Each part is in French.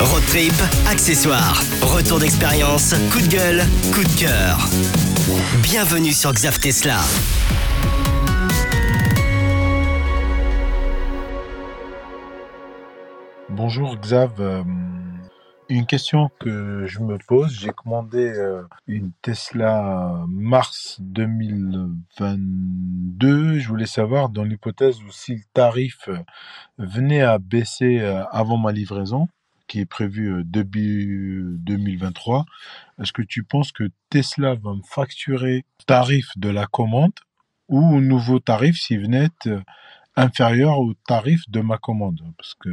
Road trip, accessoires, retour d'expérience, coup de gueule, coup de cœur. Bienvenue sur Xav Tesla. Bonjour Xav. Euh, une question que je me pose, j'ai commandé euh, une Tesla mars 2022. Je voulais savoir dans l'hypothèse où si le tarif venait à baisser euh, avant ma livraison, qui est prévue début 2023, est-ce que tu penses que Tesla va me facturer tarif de la commande ou nouveau tarif s'il venait inférieur au tarif de ma commande? Parce que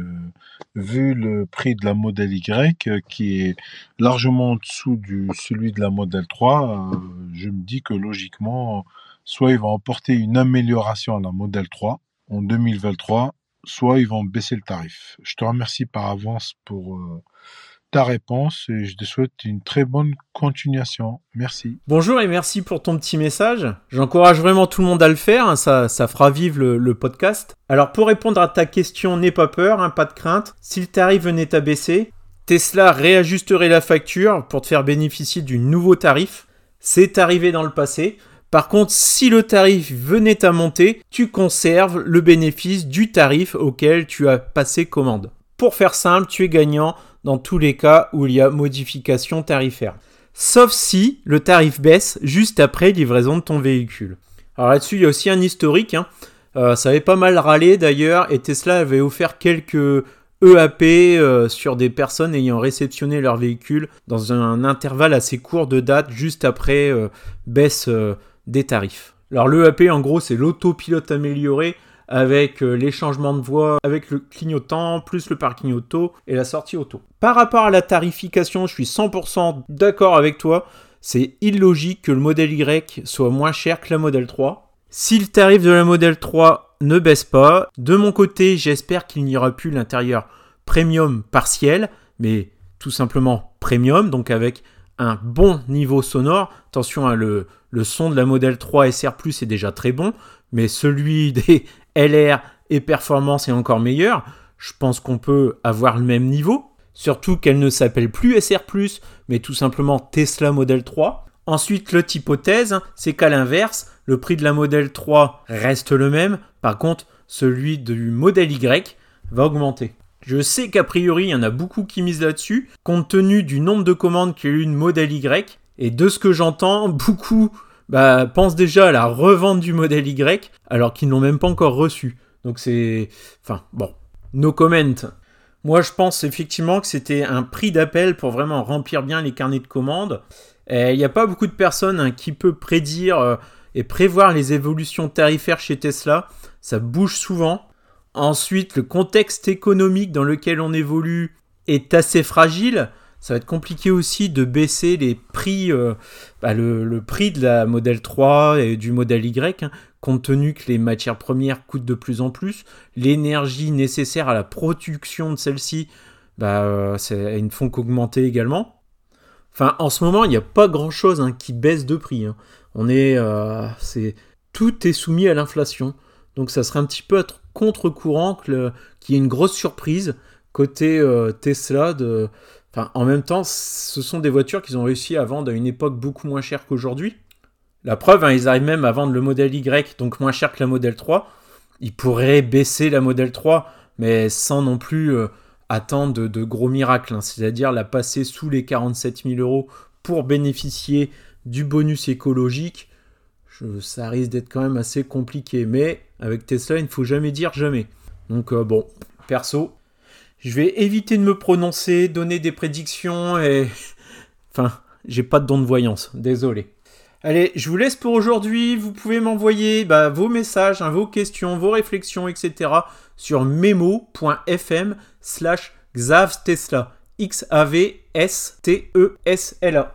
vu le prix de la modèle Y euh, qui est largement en dessous du celui de la modèle 3, euh, je me dis que logiquement, soit il va emporter une amélioration à la modèle 3 en 2023, soit ils vont baisser le tarif. Je te remercie par avance pour euh, ta réponse et je te souhaite une très bonne continuation. Merci. Bonjour et merci pour ton petit message. J'encourage vraiment tout le monde à le faire, hein, ça, ça fera vivre le, podcast. Alors pour répondre à ta question, n'aie pas peur, hein, pas de crainte. Si le tarif venait à baisser, Tesla réajusterait la facture pour te faire bénéficier du nouveau tarif. C'est arrivé dans le passé. Par contre, si le tarif venait à monter, tu conserves le bénéfice du tarif auquel tu as passé commande. Pour faire simple, tu es gagnant dans tous les cas où il y a modification tarifaire. Sauf si le tarif baisse juste après livraison de ton véhicule. Alors là-dessus, il y a aussi un historique. Hein. Euh, ça avait pas mal râlé d'ailleurs et Tesla avait offert quelques EAP euh, sur des personnes ayant réceptionné leur véhicule dans un intervalle assez court de date juste après euh, baisse des tarifs. Alors l'EAP en gros c'est l'autopilote amélioré avec euh, les changements de voie, avec le clignotant, plus le parking auto et la sortie auto. Par rapport à la tarification, je suis 100% d'accord avec toi. C'est illogique que le modèle Y soit moins cher que la modèle 3. Si le tarif de la modèle 3 ne baisse pas, de mon côté, j'espère qu'il n'y aura plus l'intérieur premium partiel, mais tout simplement premium, donc avec un bon niveau sonore. Attention, hein, le, le son de la modèle 3 SR Plus est déjà très bon, mais celui des LR et performance est encore meilleur, je pense qu'on peut avoir le même niveau. Surtout qu'elle ne s'appelle plus SR, mais tout simplement Tesla Model 3. Ensuite, l'autre hypothèse, c'est qu'à l'inverse, le prix de la Model 3 reste le même. Par contre, celui du modèle Y va augmenter. Je sais qu'a priori, il y en a beaucoup qui misent là-dessus, compte tenu du nombre de commandes qu'il y a eu une modèle Y. Et de ce que j'entends, beaucoup bah, pensent déjà à la revente du modèle Y alors qu'ils n'ont même pas encore reçu. Donc c'est... Enfin, bon, no comment. Moi, je pense effectivement que c'était un prix d'appel pour vraiment remplir bien les carnets de commandes. Il n'y a pas beaucoup de personnes hein, qui peuvent prédire euh, et prévoir les évolutions tarifaires chez Tesla. Ça bouge souvent. Ensuite, le contexte économique dans lequel on évolue est assez fragile ça va être compliqué aussi de baisser les prix, euh, bah, le, prix de la modèle 3 et du modèle Y, hein, compte tenu que les matières premières coûtent de plus en plus, l'énergie nécessaire à la production de celle-ci, bah, euh, elles ne font qu'augmenter également. Enfin, en ce moment, il n'y a pas grand-chose hein, qui baisse de prix. Hein. On est, euh, tout est soumis à l'inflation. Donc ça serait un petit peu être contre-courant qu'il y ait une grosse surprise côté Tesla de en même temps, ce sont des voitures qu'ils ont réussi à vendre à une époque beaucoup moins chère qu'aujourd'hui. La preuve, hein, ils arrivent même à vendre le modèle Y, donc moins cher que la modèle 3. Ils pourraient baisser la modèle 3, mais sans non plus euh, attendre de, gros miracles, hein. c'est-à-dire la passer sous les 47 000 euros pour bénéficier du bonus écologique. ça risque d'être quand même assez compliqué, mais avec Tesla, il ne faut jamais dire jamais. Donc euh, bon, perso, je vais éviter de me prononcer, donner des prédictions et... Enfin, j'ai pas de don de voyance, désolé. Allez, je vous laisse pour aujourd'hui. Vous pouvez m'envoyer bah, vos messages, hein, vos questions, vos réflexions, etc. sur memo.fm slash xavtesla. X-A-V-S-T-E-S-L-A.